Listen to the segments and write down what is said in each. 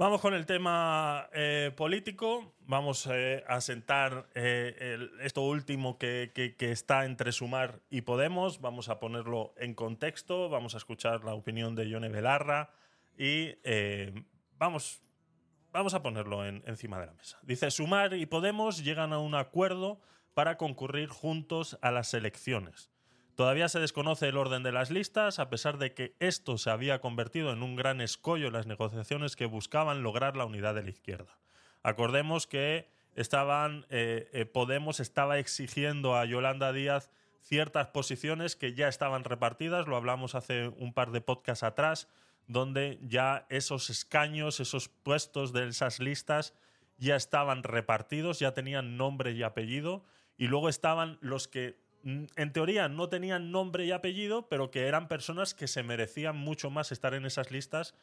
Vamos con el tema eh, político. Vamos eh, a sentar eh, esto último que, está entre Sumar y Podemos. Vamos a ponerlo en contexto. Vamos a escuchar la opinión de Yone Belarra y vamos, vamos a ponerlo en- encima de la mesa. Dice, Sumar y Podemos llegan a un acuerdo para concurrir juntos a las elecciones. Todavía se desconoce el orden de las listas, a pesar de que esto se había convertido en un gran escollo en las negociaciones que buscaban lograr la unidad de la izquierda. Acordemos que estaban, eh, eh, Podemos estaba exigiendo a Yolanda Díaz ciertas posiciones que ya estaban repartidas, lo hablamos hace un par de podcasts atrás, donde ya esos escaños, esos puestos de esas listas ya estaban repartidos, ya tenían nombre y apellido, y luego estaban los que en teoría no tenían nombre y apellido, pero que eran personas que se merecían mucho más estar en esas listas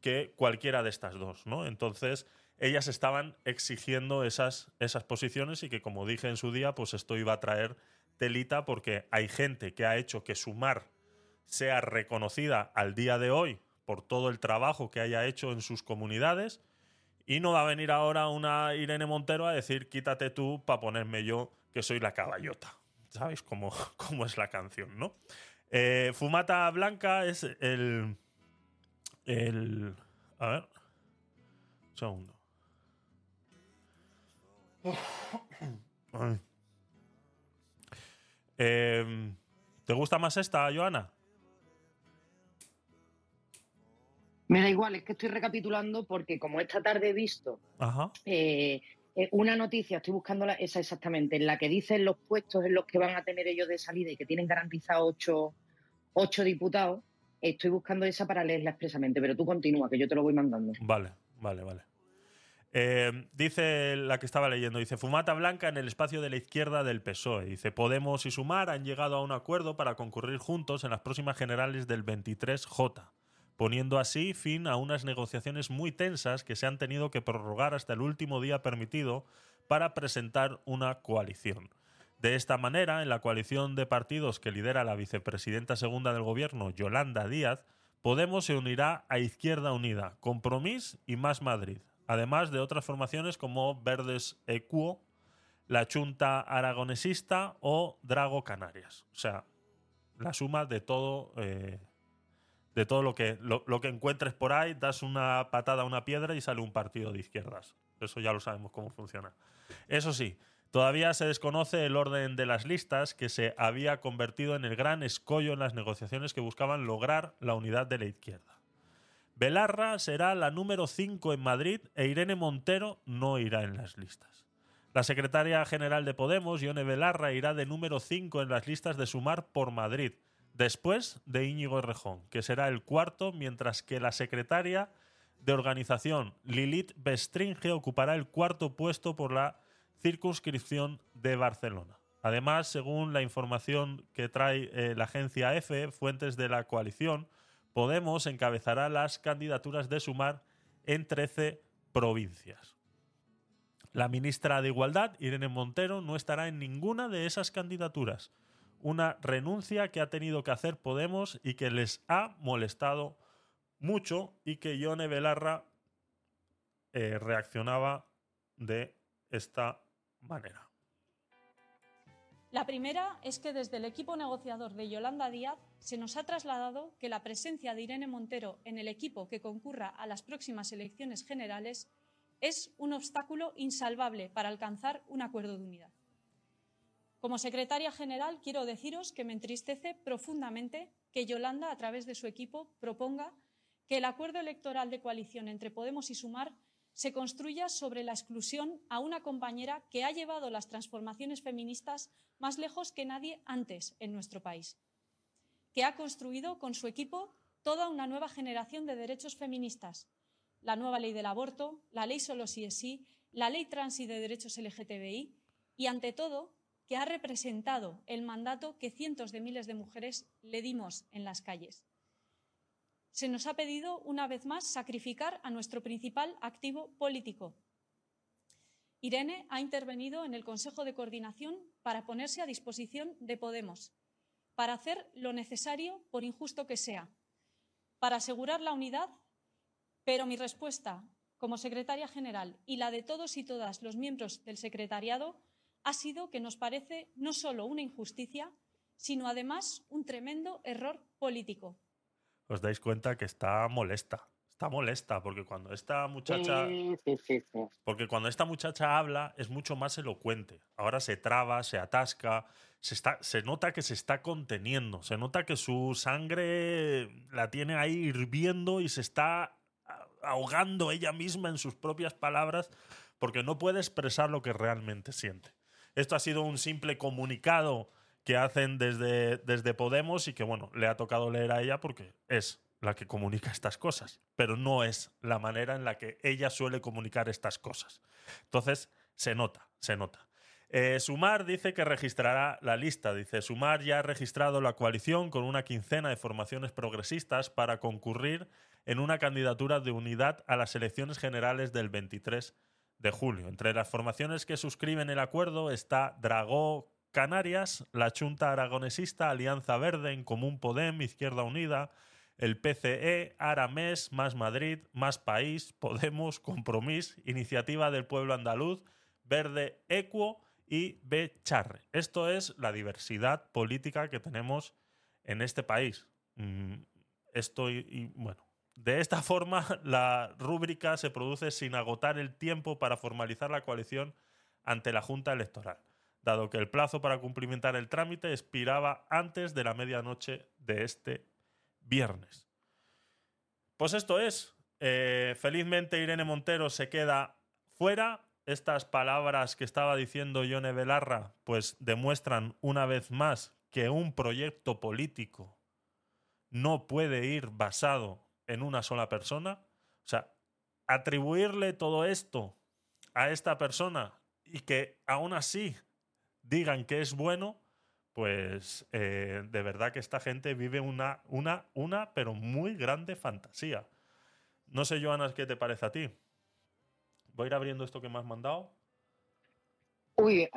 que cualquiera de estas dos, ¿no? Entonces, ellas estaban exigiendo esas, esas posiciones y que, como dije en su día, pues esto iba a traer telita porque hay gente que ha hecho que Sumar sea reconocida al día de hoy por todo el trabajo que haya hecho en sus comunidades y no va a venir ahora una Irene Montero a decir quítate tú para ponerme yo que soy la caballota. ¿Sabéis cómo, cómo es la canción, no? Eh, Fumata Blanca es el... el a ver. Un segundo. Eh, ¿Te gusta más esta, Joana? Me da igual, es que estoy recapitulando porque como esta tarde he visto Ajá. eh, eh, una noticia, estoy buscando esa exactamente, en la que dicen los puestos en los que van a tener ellos de salida y que tienen garantizados ocho, ocho diputados, estoy buscando esa para leerla expresamente, pero tú continúa, que yo te lo voy mandando. Vale, vale, vale. Eh, dice la que estaba leyendo, dice Fumata Blanca en el espacio de la izquierda del PSOE. E". Dice Podemos y Sumar han llegado a un acuerdo para concurrir juntos en las próximas generales del 23J, poniendo así fin a unas negociaciones muy tensas que se han tenido que prorrogar hasta el último día permitido para presentar una coalición. De esta manera, en la coalición de partidos que lidera la vicepresidenta segunda del gobierno, Yolanda Díaz, Podemos se unirá a Izquierda Unida, Compromís y Más Madrid, además de otras formaciones como Verdes Equo, la Junta Aragonesista o Drago Canarias. O sea, la suma de todo, eh, de todo lo que, lo, que encuentres por ahí, das una patada a una piedra y sale un partido de izquierdas. Eso ya lo sabemos cómo funciona. Eso sí, todavía se desconoce el orden de las listas que se había convertido en el gran escollo en las negociaciones que buscaban lograr la unidad de la izquierda. Belarra será la número 5 en Madrid e Irene Montero no irá en las listas. La secretaria general de Podemos, Ione Belarra, irá de número 5 en las listas de Sumar por Madrid, después de Íñigo Errejón, que será el cuarto, mientras que la secretaria de organización, Lilith Bestringe, ocupará el cuarto puesto por la circunscripción de Barcelona. Además, según la información que trae eh, la agencia EFE, fuentes de la coalición, Podemos encabezará las candidaturas de Sumar en 13 provincias. La ministra de Igualdad, Irene Montero, no estará en ninguna de esas candidaturas. Una renuncia que ha tenido que hacer Podemos y que les ha molestado mucho y que Ione Belarra eh, reaccionaba de esta manera. La primera es que desde el equipo negociador de Yolanda Díaz se nos ha trasladado que la presencia de Irene Montero en el equipo que concurra a las próximas elecciones generales es un obstáculo insalvable para alcanzar un acuerdo de unidad. Como secretaria general, quiero deciros que me entristece profundamente que Yolanda, a través de su equipo, proponga que el acuerdo electoral de coalición entre Podemos y Sumar se construya sobre la exclusión a una compañera que ha llevado las transformaciones feministas más lejos que nadie antes en nuestro país, que ha construido con su equipo toda una nueva generación de derechos feministas, la nueva ley del aborto, la ley solo sí es sí, la ley trans y de derechos LGTBI y, ante todo, que ha representado el mandato que cientos de miles de mujeres le dimos en las calles. Se nos ha pedido, una vez más, sacrificar a nuestro principal activo político. Irene ha intervenido en el Consejo de Coordinación para ponerse a disposición de Podemos, para hacer lo necesario, por injusto que sea, para asegurar la unidad, pero mi respuesta como secretaria general y la de todos y todas los miembros del secretariado ha sido que nos parece no solo una injusticia, sino además un tremendo error político. Os dais cuenta que está molesta. Está molesta porque cuando esta muchacha. Porque cuando esta muchacha habla es mucho más elocuente. Ahora se traba, se atasca, se, está, se nota que se está conteniendo. Se nota que su sangre la tiene ahí hirviendo y se está ahogando ella misma en sus propias palabras porque no puede expresar lo que realmente siente. Esto ha sido un simple comunicado que hacen desde, desde Podemos y que, bueno, le ha tocado leer a ella porque es la que comunica estas cosas, pero no es la manera en la que ella suele comunicar estas cosas. Entonces, se nota, se nota. Eh, Sumar dice que registrará la lista. Dice, Sumar ya ha registrado la coalición con una quincena de formaciones progresistas para concurrir en una candidatura de unidad a las elecciones generales del 23 de julio. Entre las formaciones que suscriben el acuerdo está Dragó Canarias, la Junta Aragonesista, Alianza Verde, En Común Podem, Izquierda Unida, el PCE, Aramés, Más Madrid, Más País, Podemos, Compromís, Iniciativa del Pueblo Andaluz, Verde Equo y Becharre. Esto es la diversidad política que tenemos en este país. Mm, esto y, bueno, de esta forma la rúbrica se produce sin agotar el tiempo para formalizar la coalición ante la Junta Electoral, dado que el plazo para cumplimentar el trámite expiraba antes de la medianoche de este viernes. Pues esto es. Eh, felizmente Irene Montero se queda fuera estas palabras que estaba diciendo Yone Belarra, pues demuestran una vez más que un proyecto político no puede ir basado en una sola persona. O sea, atribuirle todo esto a esta persona y que aún así digan que es bueno, pues eh, de verdad que esta gente vive una, una, una, pero muy grande fantasía. No sé, Joana, qué te parece a ti. Voy a ir abriendo esto que me has mandado. Uy,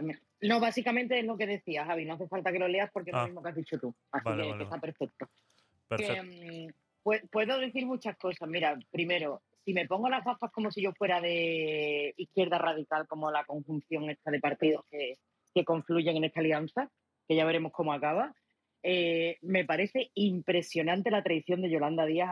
no, básicamente es lo que decía, Javi. No hace falta que lo leas porque es lo ah. mismo que has dicho tú. Así que, está perfecto. Mm, puedo decir muchas cosas. Mira, primero, si me pongo las gafas como si yo fuera de izquierda radical, como la conjunción esta de partidos que, confluyen en esta alianza, que ya veremos cómo acaba, eh, me parece impresionante la traición de Yolanda Díaz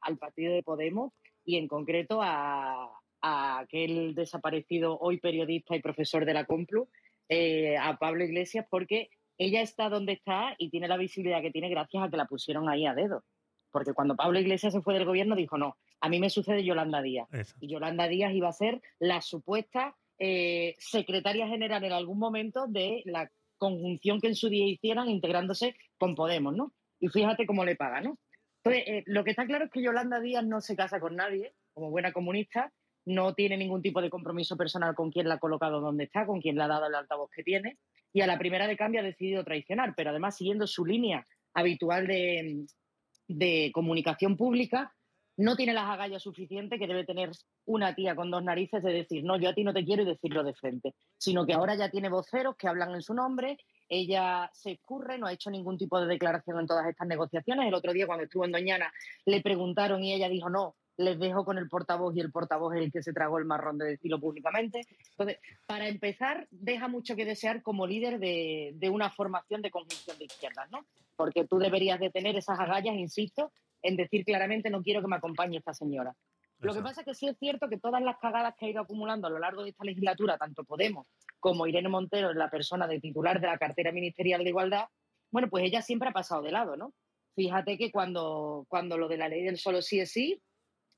al partido de Podemos y en concreto a, a aquel desaparecido hoy periodista y profesor de la Complu, eh, a Pablo Iglesias, porque ella está donde está y tiene la visibilidad que tiene gracias a que la pusieron ahí a dedo. Porque cuando Pablo Iglesias se fue del gobierno dijo, no, a mí me sucede Yolanda Díaz. Y Yolanda Díaz iba a ser la supuesta eh, secretaria general en algún momento de la conjunción que en su día hicieran integrándose con Podemos, ¿no? Y fíjate cómo le paga, ¿no? Entonces, eh, lo que está claro es que Yolanda Díaz no se casa con nadie, como buena comunista, no tiene ningún tipo de compromiso personal con quien la ha colocado donde está, con quien le ha dado el altavoz que tiene, y a la primera de cambio ha decidido traicionar, pero además siguiendo su línea habitual de, comunicación pública, no tiene las agallas suficientes que debe tener una tía con dos narices de decir, no, yo a ti no te quiero y decirlo de frente, sino que ahora ya tiene voceros que hablan en su nombre, ella se escurre, no ha hecho ningún tipo de declaración en todas estas negociaciones. El otro día cuando estuvo en Doñana le preguntaron y ella dijo, no, les dejo con el portavoz y el portavoz es el que se tragó el marrón de decirlo públicamente. Entonces, para empezar, deja mucho que desear como líder de, una formación de conjunción de izquierdas, ¿no? Porque tú deberías de tener esas agallas, insisto, en decir claramente no quiero que me acompañe esta señora. Lo que pasa es que sí es cierto que todas las cagadas que ha ido acumulando a lo largo de esta legislatura, tanto Podemos como Irene Montero la persona de titular de la cartera ministerial de igualdad, bueno, pues ella siempre ha pasado de lado, ¿no? Fíjate que cuando, cuando lo de la ley del solo sí es sí,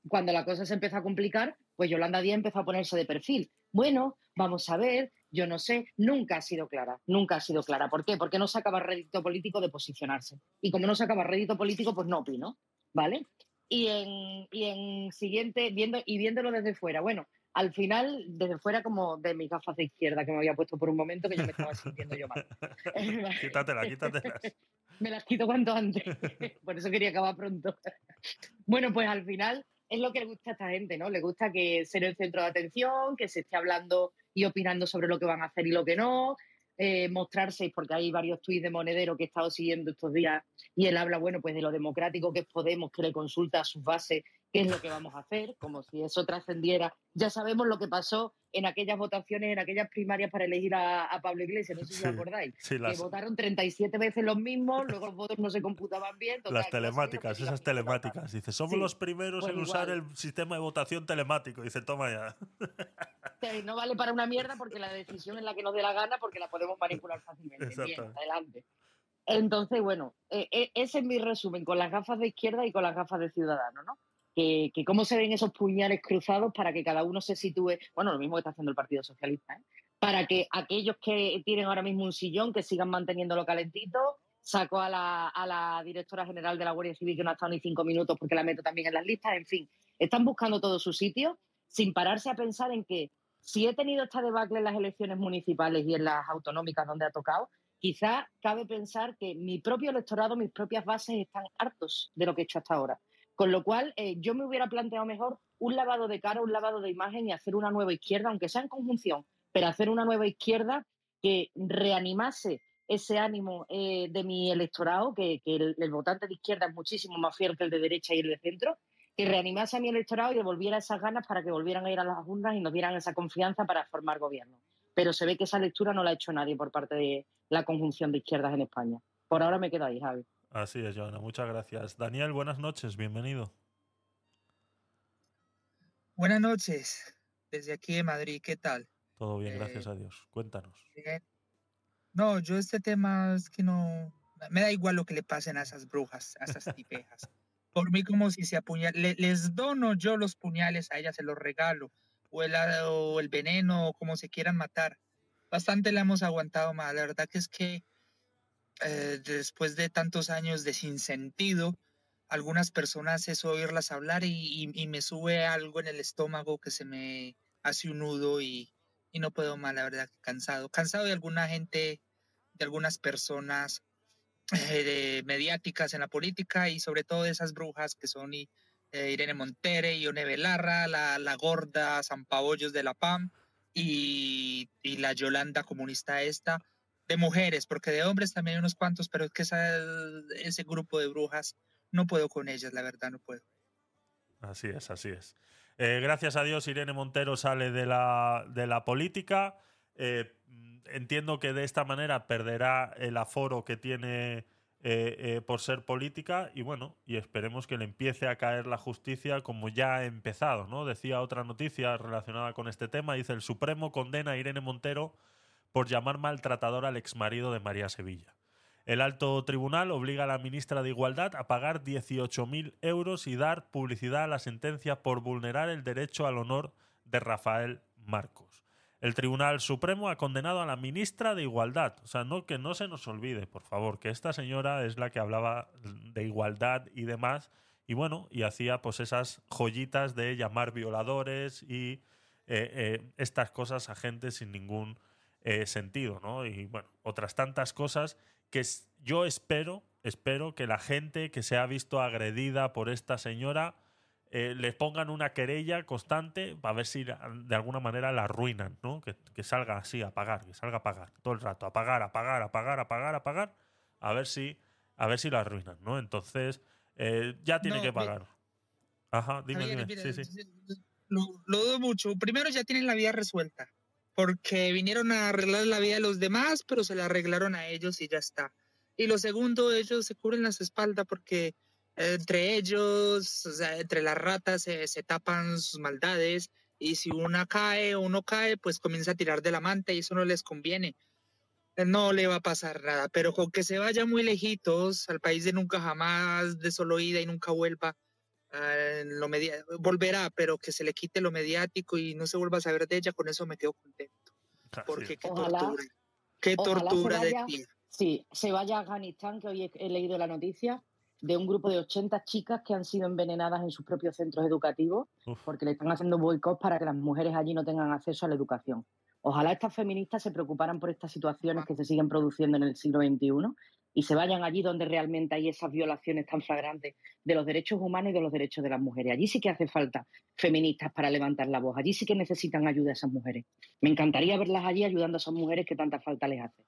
cuando la cosa se empezó a complicar, pues Yolanda Díaz empezó a ponerse de perfil. Bueno, vamos a ver, yo no sé, nunca ha sido clara, nunca ha sido clara. ¿Por qué? Porque no sacaba rédito político de posicionarse. Y como no sacaba rédito político, pues no opino, ¿vale? Y en, y en siguiente, viendo, y viéndolo desde fuera, bueno, al final, desde fuera como de mi gafas de izquierda que me había puesto por un momento que yo me estaba sintiendo yo mal. quítatela, quítatela. me las quito cuanto antes. por eso quería acabar pronto. bueno, pues al final es lo que le gusta a esta gente, ¿no? Le gusta que ser el centro de atención, que se esté hablando y opinando sobre lo que van a hacer y lo que no, eh, mostrarse, porque hay varios tuits de Monedero que he estado siguiendo estos días y él habla, bueno, pues de lo democrático que es Podemos, que le consulta a sus bases qué es lo que vamos a hacer, como si eso trascendiera. Ya sabemos lo que pasó en aquellas votaciones, en aquellas primarias para elegir a, Pablo Iglesias, no sé si os acordáis, que votaron 37 veces los mismos, luego los votos no se computaban bien. las telemáticas, esas telemáticas. Dice, somos los primeros pues en usar el sistema de votación telemático. Dice, toma ya. No vale para una mierda porque la decisión es la que nos dé la gana porque la podemos manipular fácilmente. Bien, adelante. Entonces, bueno, eh, eh, ese es mi resumen, con las gafas de izquierda y con las gafas de ciudadano, ¿no? Que, cómo se ven esos puñales cruzados para que cada uno se sitúe, bueno, lo mismo que está haciendo el Partido Socialista, ¿eh? para que aquellos que tienen ahora mismo un sillón, que sigan manteniéndolo calentito, saco a la, a la directora general de la Guardia Civil que no ha estado ni cinco minutos porque la meto también en las listas, en fin, están buscando todo su sitio sin pararse a pensar en que si he tenido esta debacle en las elecciones municipales y en las autonómicas donde ha tocado, quizá cabe pensar que mi propio electorado, mis propias bases están hartos de lo que he hecho hasta ahora. Con lo cual, eh, yo me hubiera planteado mejor un lavado de cara, un lavado de imagen y hacer una nueva izquierda, aunque sea en conjunción, pero hacer una nueva izquierda que reanimase ese ánimo eh, de mi electorado, que, el, votante de izquierda es muchísimo más fiel que el de derecha y el de centro, que reanimase a mi electorado y devolviera esas ganas para que volvieran a ir a las urnas y nos dieran esa confianza para formar gobierno pero se ve que esa lectura no la ha hecho nadie por parte de la conjunción de izquierdas en España. Por ahora me quedo ahí, Javi. Así es, Joana. Muchas gracias. Daniel, buenas noches. Bienvenido. Buenas noches. Desde aquí de Madrid, ¿qué tal? Todo bien, gracias eh, a Dios. Cuéntanos. No, yo este tema es que no... Me da igual lo que le pasen a esas brujas, a esas tipejas. Por mí como si se apuñalan. les dono yo los puñales, a ellas se los regalo o el, o el veneno, o como se quieran matar. Bastante le hemos aguantado más. La verdad que es que eh, después de tantos años de sinsentido, algunas personas es oírlas hablar y, me sube algo en el estómago que se me hace un nudo y, no puedo más, la verdad, cansado. Cansado de alguna gente, de algunas personas eh, mediáticas en la política y sobre todo de esas brujas que son y, eh, Irene Montere, Ione Belarra, la, la gorda Zampabollos de la PAM y, y, la Yolanda comunista esta, de mujeres, porque de hombres también hay unos cuantos, pero es que ese grupo de brujas, no puedo con ellas, la verdad, no puedo. Así es, así es. Eh, gracias a Dios, Irene Montero sale de la, de la política. Eh, entiendo que de esta manera perderá el aforo que tiene eh, eh, por ser política y bueno, y esperemos que le empiece a caer la justicia como ya ha empezado, ¿no? Decía otra noticia relacionada con este tema, dice el Supremo condena a Irene Montero por llamar maltratador al exmarido de María Sevilla. El alto tribunal obliga a la ministra de Igualdad a pagar 18.000 euros y dar publicidad a la sentencia por vulnerar el derecho al honor de Rafael Marcos. El Tribunal Supremo ha condenado a la ministra de Igualdad. O sea, no, que no se nos olvide, por favor, que esta señora es la que hablaba de igualdad y demás. Y bueno, y hacía pues esas joyitas de llamar violadores y eh, eh, estas cosas a gente sin ningún eh, sentido, ¿no? Y bueno, otras tantas cosas que yo espero, espero que la gente que se ha visto agredida por esta señora eh, les pongan una querella constante para ver si de alguna manera la arruinan, ¿no? Que, salga así a pagar, que salga a pagar todo el rato, a pagar, a pagar, a pagar, a pagar, a pagar, a ver si, a ver si la arruinan, ¿no? Entonces, eh, ya tiene que pagar. Ajá, dime, dime. sí, sí. Lo, lo, dudo mucho. Primero ya tienen la vida resuelta, porque vinieron a arreglar la vida de los demás, pero se la arreglaron a ellos y ya está. Y lo segundo, ellos se cubren las espaldas porque entre ellos, o sea, entre las ratas se, tapan sus maldades y si una cae o uno cae, pues comienza a tirar de la manta y eso no les conviene. No le va a pasar nada, pero con que se vaya muy lejitos al país de nunca jamás, de solo ida y nunca vuelva, uh, lo volverá, pero que se le quite lo mediático y no se vuelva a saber de ella, con eso me quedo contento. Porque qué tortura, qué tortura de ti. Sí, se vaya a Afganistán, que hoy he leído la noticia, de un grupo de 80 chicas que han sido envenenadas en sus propios centros educativos porque le están haciendo boicot para que las mujeres allí no tengan acceso a la educación. Ojalá estas feministas se preocuparan por estas situaciones que se siguen produciendo en el siglo XXI y se vayan allí donde realmente hay esas violaciones tan flagrantes de los derechos humanos y de los derechos de las mujeres. Allí sí que hace falta feministas para levantar la voz. Allí sí que necesitan ayuda a esas mujeres. Me encantaría verlas allí ayudando a esas mujeres que tanta falta les hace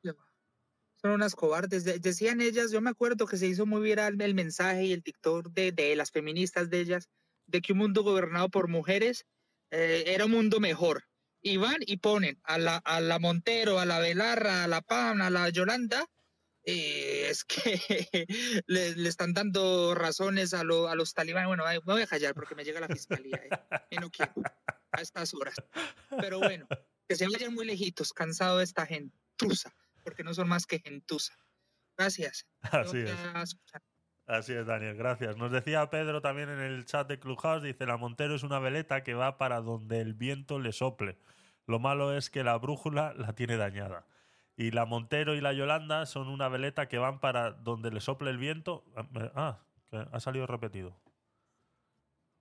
son unas cobardes. decían ellas, yo me acuerdo que se hizo muy viral el mensaje y el TikTok de, de las feministas de ellas, de que un mundo gobernado por mujeres eh, era un mundo mejor. Y van y ponen a la, a la Montero, a la Belarra, a la Pam, a la Yolanda, y es que le, le, están dando razones a, lo, a los talibanes. Bueno, me voy a callar porque me llega la fiscalía eh, y no quiero a estas horas. Pero bueno, que se vayan muy lejitos, cansado de esta gentuza, porque no son más que gentuza. Gracias. Así es. Así es, Daniel, gracias. Nos decía Pedro también en el chat de Clubhouse, dice, la Montero es una veleta que va para donde el viento le sople. Lo malo es que la brújula la tiene dañada. Y la Montero y la Yolanda son una veleta que van para donde le sople el viento. Ah, que ha salido repetido.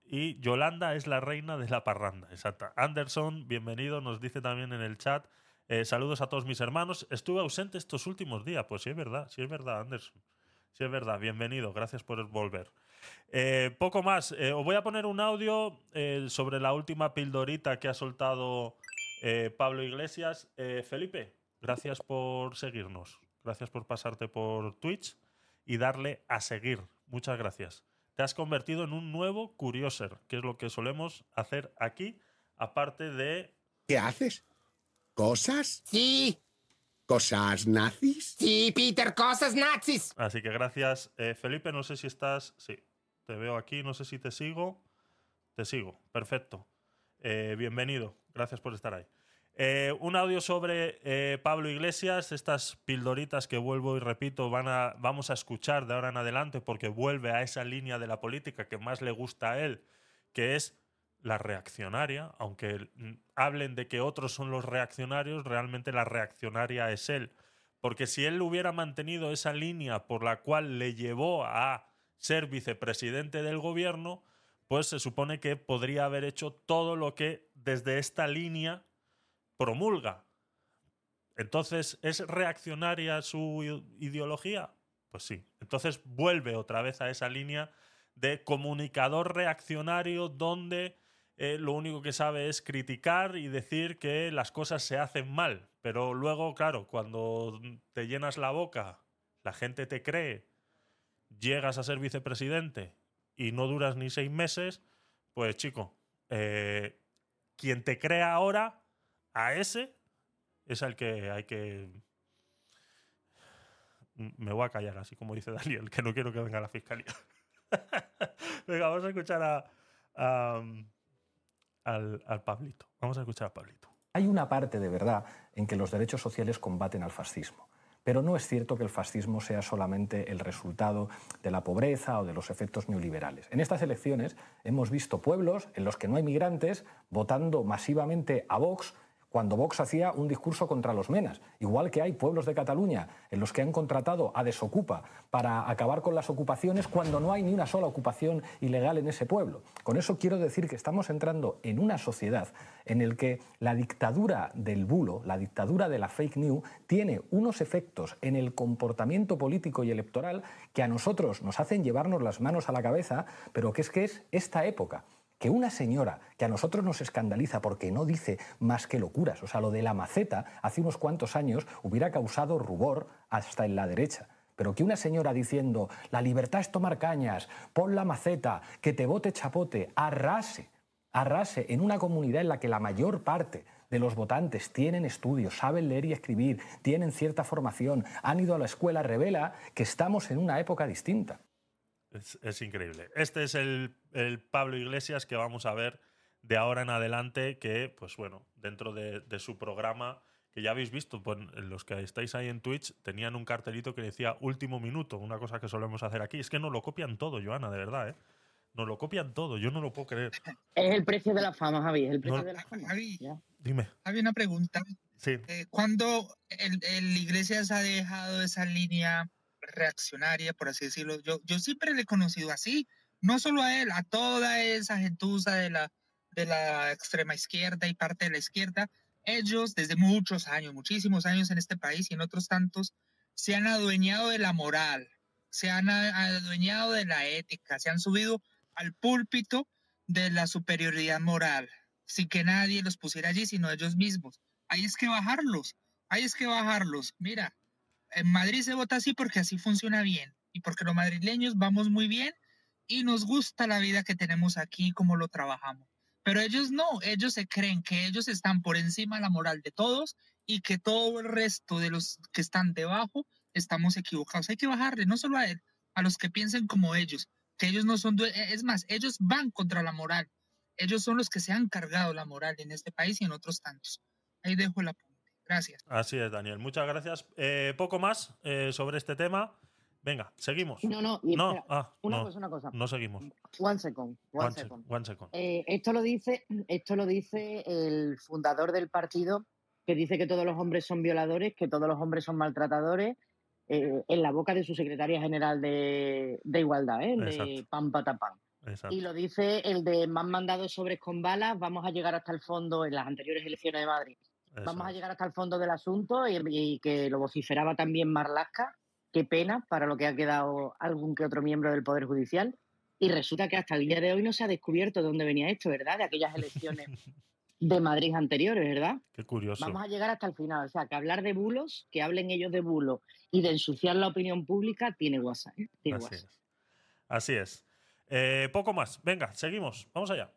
Y Yolanda es la reina de la parranda, exacta. Anderson, bienvenido, nos dice también en el chat. Eh, saludos a todos mis hermanos. Estuve ausente estos últimos días. Pues sí es verdad, sí es verdad, Anderson. Sí, es verdad. Bienvenido. Gracias por volver. Eh, poco más. Eh, os voy a poner un audio sobre la última pildorita que ha soltado Pablo Iglesias. Felipe, gracias por seguirnos. Gracias por pasarte por Twitch y darle a seguir. Muchas gracias. Te has convertido en un nuevo Curioser, que es lo que solemos hacer aquí, aparte de... ¿Qué haces? ¿Cosas? Sí. ¿Cosas nazis? Sí, Peter, cosas nazis. Así que gracias. Eh, Felipe, no sé si estás. Sí, te veo aquí, no sé si te sigo. Te sigo, perfecto. Eh, bienvenido, gracias por estar ahí. Eh, un audio sobre Pablo Iglesias, estas pildoritas que vuelvo y repito, van a, vamos a escuchar de ahora en adelante porque vuelve a esa línea de la política que más le gusta a él, que es la reaccionaria, aunque hablen de que otros son los reaccionarios, realmente la reaccionaria es él. Porque si él hubiera mantenido esa línea por la cual le llevó a ser vicepresidente del gobierno, pues se supone que podría haber hecho todo lo que desde esta línea promulga. Entonces, ¿es reaccionaria su ideología? Pues sí. Entonces vuelve otra vez a esa línea de comunicador reaccionario donde eh, lo único que sabe es criticar y decir que las cosas se hacen mal. Pero luego, claro, cuando te llenas la boca, la gente te cree, llegas a ser vicepresidente y no duras ni seis meses, pues chico, eh, quien te crea ahora, a ese, es al que hay que... Me voy a callar, así como dice Daniel, que no quiero que venga la fiscalía. Venga, vamos a escuchar a al, Pablito. Vamos a escuchar a Pablito. Hay una parte de verdad en que los derechos sociales combaten al fascismo. Pero no es cierto que el fascismo sea solamente el resultado de la pobreza o de los efectos neoliberales. En estas elecciones hemos visto pueblos en los que no hay migrantes votando masivamente a Vox cuando Vox hacía un discurso contra los menas. Igual que hay pueblos de Cataluña en los que han contratado a Desocupa para acabar con las ocupaciones cuando no hay ni una sola ocupación ilegal en ese pueblo. Con eso quiero decir que estamos entrando en una sociedad en la que la dictadura del bulo, la dictadura de la fake news, tiene unos efectos en el comportamiento político y electoral que a nosotros nos hacen llevarnos las manos a la cabeza, pero que es que es esta época que una señora que a nosotros nos escandaliza porque no dice más que locuras, o sea, lo de la maceta hace unos cuantos años hubiera causado rubor hasta en la derecha. Pero que una señora diciendo, la libertad es tomar cañas, pon la maceta, que te bote chapote, arrase, arrase en una comunidad en la que la mayor parte de los votantes tienen estudios, saben leer y escribir, tienen cierta formación, han ido a la escuela, revela que estamos en una época distinta. Es, increíble. Este es el, Pablo Iglesias que vamos a ver de ahora en adelante, que, pues bueno, dentro de, su programa, que ya habéis visto, pues, los que estáis ahí en Twitch, tenían un cartelito que decía último minuto, una cosa que solemos hacer aquí. Es que nos lo copian todo, Joana, de verdad, ¿eh? Nos lo copian todo, yo no lo puedo creer. Es el precio de la fama, Javi, es el precio de la fama. Javi, Dime. Había una pregunta. Sí. Eh, cuando el, el Iglesias ha dejado esa línea reaccionaria, por así decirlo. Yo, yo siempre le he conocido así, no solo a él, a toda esa gentuza de la, de la extrema izquierda y parte de la izquierda. Ellos, desde muchos años, muchísimos años en este país y en otros tantos, se han adueñado de la moral, se han adueñado de la ética, se han subido al púlpito de la superioridad moral, sin que nadie los pusiera allí, sino ellos mismos. Ahí es que bajarlos, ahí es que bajarlos. Mira, en Madrid se vota así porque así funciona bien y porque los madrileños vamos muy bien y nos gusta la vida que tenemos aquí, como lo trabajamos. Pero ellos no, ellos se creen que ellos están por encima de la moral de todos y que todo el resto de los que están debajo estamos equivocados. Hay que bajarle, no solo a él, a los que piensen como ellos, que ellos no son, es más, ellos van contra la moral. Ellos son los que se han cargado la moral en este país y en otros tantos. Ahí dejo apunte. Gracias. Así es, Daniel. Muchas gracias. Eh, poco más eh, sobre este tema. Venga, seguimos. No, no, y No, espera, ah, una no, cosa, una cosa. no seguimos. One second, one, One second. sec- one second. Eh, esto lo dice, esto lo dice el fundador del partido que dice que todos los hombres son violadores, que todos los hombres son maltratadores, eh, en la boca de su secretaria general de, de igualdad, ¿eh? de. Pam Patapam. Exacto. Y lo dice el de me han mandado sobres con balas, vamos a llegar hasta el fondo en las anteriores elecciones de Madrid. Vamos a llegar hasta el fondo del asunto y, que lo vociferaba también Marlaska. Qué pena para lo que ha quedado algún que otro miembro del Poder Judicial. Y resulta que hasta el día de hoy no se ha descubierto dónde venía esto, ¿verdad? De aquellas elecciones de Madrid anteriores, ¿verdad? Qué curioso. Vamos a llegar hasta el final. O sea, que hablar de bulos, que hablen ellos de bulos y de ensuciar la opinión pública, tiene WhatsApp. ¿eh? Así, Es. Eh, poco más. Venga, seguimos. Vamos allá.